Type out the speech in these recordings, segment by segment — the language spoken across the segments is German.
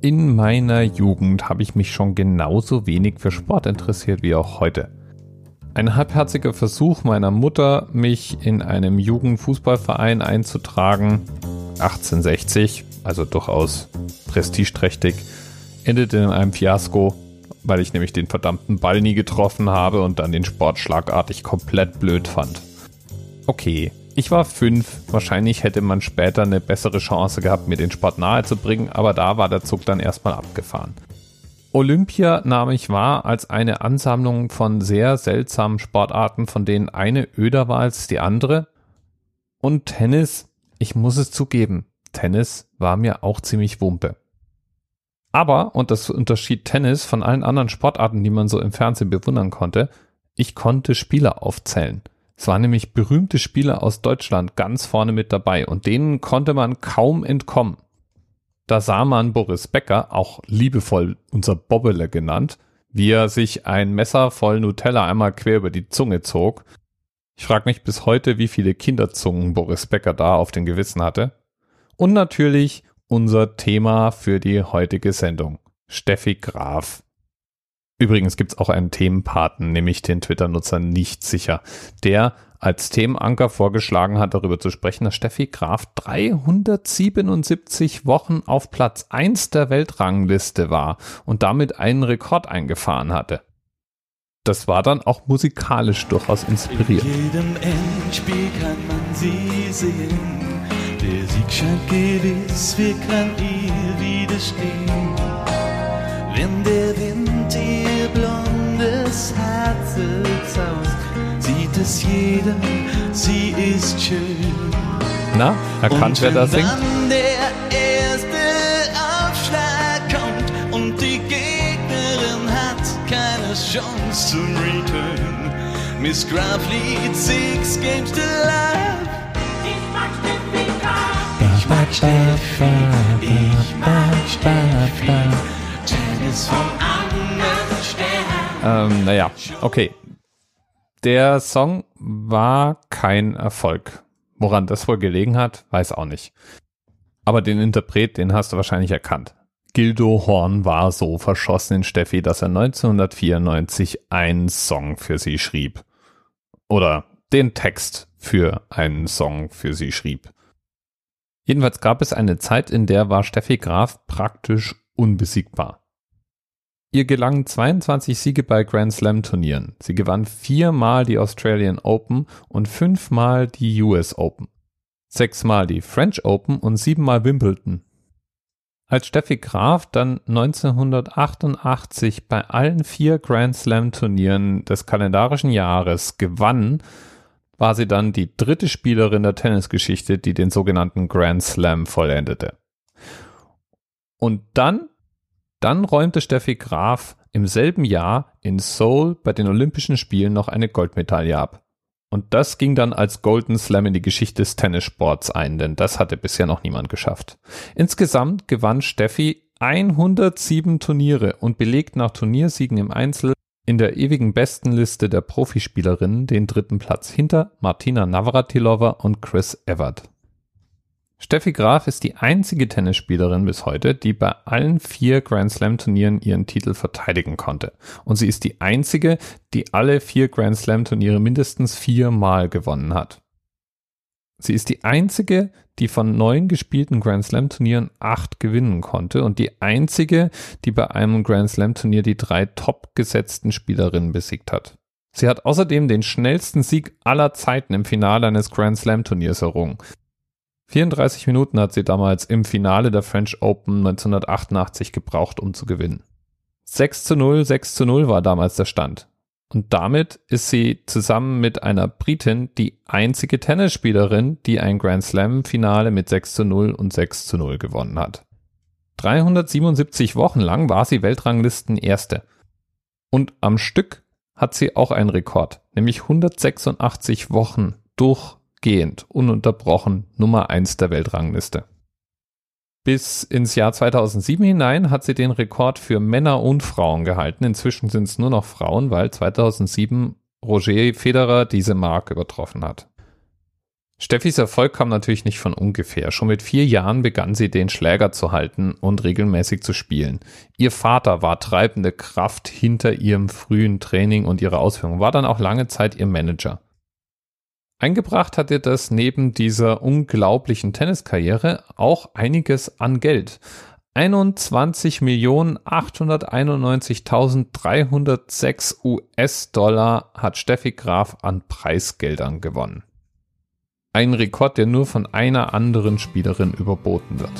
In meiner Jugend habe ich mich schon genauso wenig für Sport interessiert wie auch heute. Ein halbherziger Versuch meiner Mutter, mich in einem Jugendfußballverein einzutragen, 1860, also durchaus prestigeträchtig, endete in einem Fiasko, weil ich nämlich den verdammten Ball nie getroffen habe und dann den Sport schlagartig komplett blöd fand. Okay, ich war fünf, wahrscheinlich hätte man später eine bessere Chance gehabt, mir den Sport nahezubringen, aber da war der Zug dann erstmal abgefahren. Olympia nahm ich wahr als eine Ansammlung von sehr seltsamen Sportarten, von denen eine öder war als die andere. Und Tennis, ich muss es zugeben, Tennis war mir auch ziemlich wumpe. Aber, und das unterschied Tennis von allen anderen Sportarten, die man so im Fernsehen bewundern konnte, ich konnte Spieler aufzählen. Es waren nämlich berühmte Spieler aus Deutschland ganz vorne mit dabei und denen konnte man kaum entkommen. Da sah man Boris Becker, auch liebevoll unser Bobbele genannt, wie er sich ein Messer voll Nutella einmal quer über die Zunge zog. Ich frage mich bis heute, wie viele Kinderzungen Boris Becker da auf den Gewissen hatte. Und natürlich unser Thema für die heutige Sendung. Steffi Graf. Übrigens gibt's auch einen Themenpaten, nämlich den Twitter-Nutzer nicht sicher, der als Themenanker vorgeschlagen hat, darüber zu sprechen, dass Steffi Graf 377 Wochen auf Platz 1 der Weltrangliste war und damit einen Rekord eingefahren hatte. Das war dann auch musikalisch durchaus inspiriert. In jedem Endspiel kann man sie sehen. Der Sieg scheint gewiss, wir können ihr widerstehen. Wenn der blondes Herz zaust, sieht es jeder, sie ist schön. Na, erkannt, wer da singt? Dann der erste Aufschlag kommt und die Gegnerin hat keine Chance zum Return. Miss Graf leads six games to life. Ich mag Steffi, ich mag Steffi, Tennis vom Stern. Ähm, naja, okay. Der Song war kein Erfolg. Woran das wohl gelegen hat, weiß auch nicht. Aber den Interpret, den hast du wahrscheinlich erkannt. Gildo Horn war so verschossen in Steffi, dass er 1994 einen Song für sie schrieb. Oder den Text für einen Song für sie schrieb. Jedenfalls gab es eine Zeit, in der war Steffi Graf praktisch unbesiegbar. Ihr gelangen 22 Siege bei Grand Slam Turnieren. Sie gewann viermal die Australian Open und fünfmal die US Open. Sechsmal die French Open und siebenmal Wimbledon. Als Steffi Graf dann 1988 bei allen vier Grand Slam Turnieren des kalendarischen Jahres gewann, war sie dann die dritte Spielerin der Tennisgeschichte, die den sogenannten Grand Slam vollendete. Und dann dann räumte Steffi Graf im selben Jahr in Seoul bei den Olympischen Spielen noch eine Goldmedaille ab. Und das ging dann als Golden Slam in die Geschichte des Tennissports ein, denn das hatte bisher noch niemand geschafft. Insgesamt gewann Steffi 107 Turniere und belegt nach Turniersiegen im Einzel in der ewigen Bestenliste der Profispielerinnen den dritten Platz hinter Martina Navratilova und Chris Evert. Steffi Graf ist die einzige Tennisspielerin bis heute, die bei allen vier Grand Slam Turnieren ihren Titel verteidigen konnte. Und sie ist die einzige, die alle vier Grand Slam Turniere mindestens viermal gewonnen hat. Sie ist die einzige, die von neun gespielten Grand Slam Turnieren acht gewinnen konnte und die einzige, die bei einem Grand Slam Turnier die drei top gesetzten Spielerinnen besiegt hat. Sie hat außerdem den schnellsten Sieg aller Zeiten im Finale eines Grand Slam Turniers errungen. 34 Minuten hat sie damals im Finale der French Open 1988 gebraucht, um zu gewinnen. 6 zu 0, 6 zu 0 war damals der Stand. Und damit ist sie zusammen mit einer Britin die einzige Tennisspielerin, die ein Grand Slam Finale mit 6 zu 0 und 6 zu 0 gewonnen hat. 377 Wochen lang war sie Weltranglisten Erste. Und am Stück hat sie auch einen Rekord, nämlich 186 Wochen durchgehend, ununterbrochen Nummer 1 der Weltrangliste. Bis ins Jahr 2007 hinein hat sie den Rekord für Männer und Frauen gehalten. Inzwischen sind es nur noch Frauen, weil 2007 Roger Federer diese Marke übertroffen hat. Steffis Erfolg kam natürlich nicht von ungefähr. Schon mit vier Jahren begann sie den Schläger zu halten und regelmäßig zu spielen. Ihr Vater war treibende Kraft hinter ihrem frühen Training und ihrer Ausführung, war dann auch lange Zeit ihr Manager. Eingebracht hat ihr das neben dieser unglaublichen Tenniskarriere auch einiges an Geld. 21.891.306 US-Dollar hat Steffi Graf an Preisgeldern gewonnen. Ein Rekord, der nur von einer anderen Spielerin überboten wird.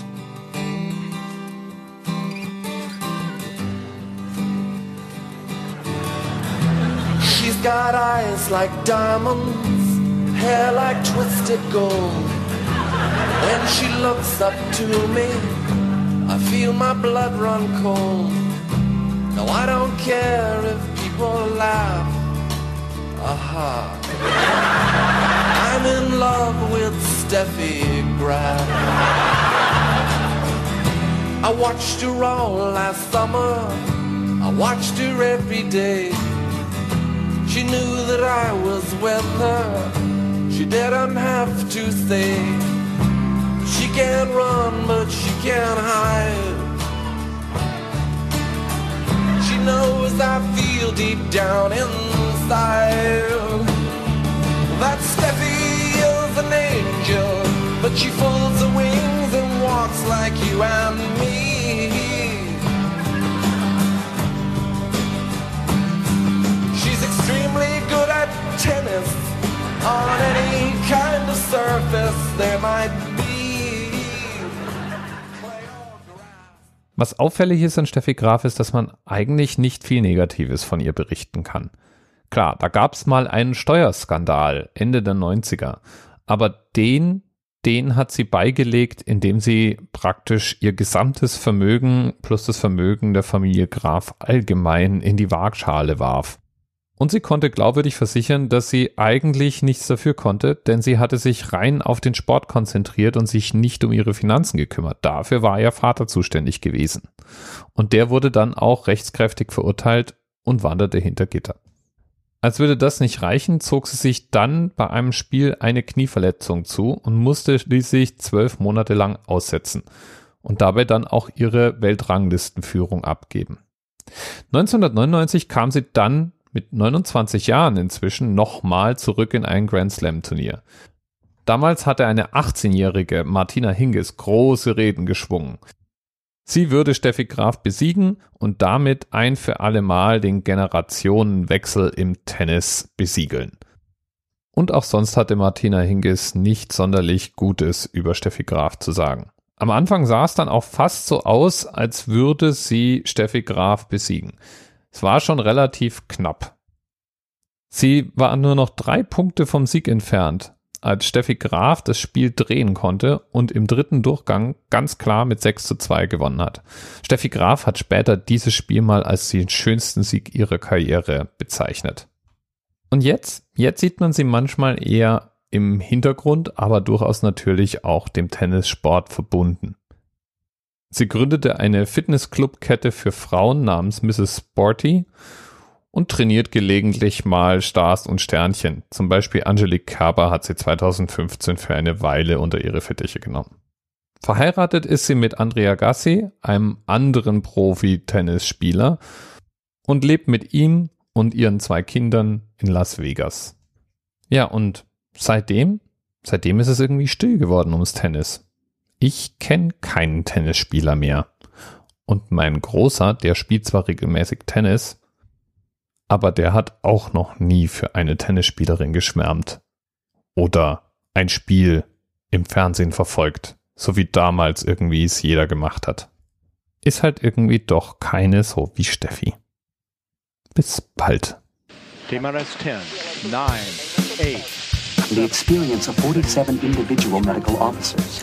She's got eyes like diamonds, hair like twisted gold. When she looks up to me, I feel my blood run cold. No, I don't care if people laugh. Aha. I'm in love with Steffi Graf. I watched her all last summer. I watched her every day. She knew that I was with her. She didn't have to say. She can't run, but she can't hide. She knows I feel deep down inside that Steffi is an angel, but she folds Was auffällig ist an Steffi Graf ist, dass man eigentlich nicht viel Negatives von ihr berichten kann. Klar, da gab es mal einen Steuerskandal Ende der 90er, aber den, den hat sie beigelegt, indem sie praktisch ihr gesamtes Vermögen plus das Vermögen der Familie Graf allgemein in die Waagschale warf. Und sie konnte glaubwürdig versichern, dass sie eigentlich nichts dafür konnte, denn sie hatte sich rein auf den Sport konzentriert und sich nicht um ihre Finanzen gekümmert. Dafür war ihr Vater zuständig gewesen. Und der wurde dann auch rechtskräftig verurteilt und wanderte hinter Gitter. Als würde das nicht reichen, zog sie sich dann bei einem Spiel eine Knieverletzung zu und musste schließlich zwölf Monate lang aussetzen und dabei dann auch ihre Weltranglistenführung abgeben. 1999 kam sie dann mit 29 Jahren inzwischen nochmal zurück in ein Grand Slam Turnier. Damals hatte eine 18-jährige Martina Hingis große Reden geschwungen. Sie würde Steffi Graf besiegen und damit ein für alle Mal den Generationenwechsel im Tennis besiegeln. Und auch sonst hatte Martina Hingis nicht sonderlich Gutes über Steffi Graf zu sagen. Am Anfang sah es dann auch fast so aus, als würde sie Steffi Graf besiegen. Es war schon relativ knapp. Sie war nur noch drei Punkte vom Sieg entfernt, als Steffi Graf das Spiel drehen konnte und im dritten Durchgang ganz klar mit 6 zu 2 gewonnen hat. Steffi Graf hat später dieses Spiel mal als den schönsten Sieg ihrer Karriere bezeichnet. Und jetzt, jetzt sieht man sie manchmal eher im Hintergrund, aber durchaus natürlich auch dem Tennissport verbunden. Sie gründete eine Fitnessclub-Kette für Frauen namens Mrs. Sporty und trainiert gelegentlich mal Stars und Sternchen. Zum Beispiel Angelique Kerber hat sie 2015 für eine Weile unter ihre Fittiche genommen. Verheiratet ist sie mit Andrea Gassi, einem anderen Profi-Tennisspieler, und lebt mit ihm und ihren zwei Kindern in Las Vegas. Ja, und seitdem, seitdem ist es irgendwie still geworden ums Tennis. Ich kenne keinen Tennisspieler mehr. Und mein Großer, der spielt zwar regelmäßig Tennis, aber der hat auch noch nie für eine Tennisspielerin geschwärmt oder ein Spiel im Fernsehen verfolgt, so wie damals irgendwie es jeder gemacht hat. Ist halt irgendwie doch keine so wie Steffi. Bis bald. DMRS 10, 9, 8. The experience of 47 individual medical officers.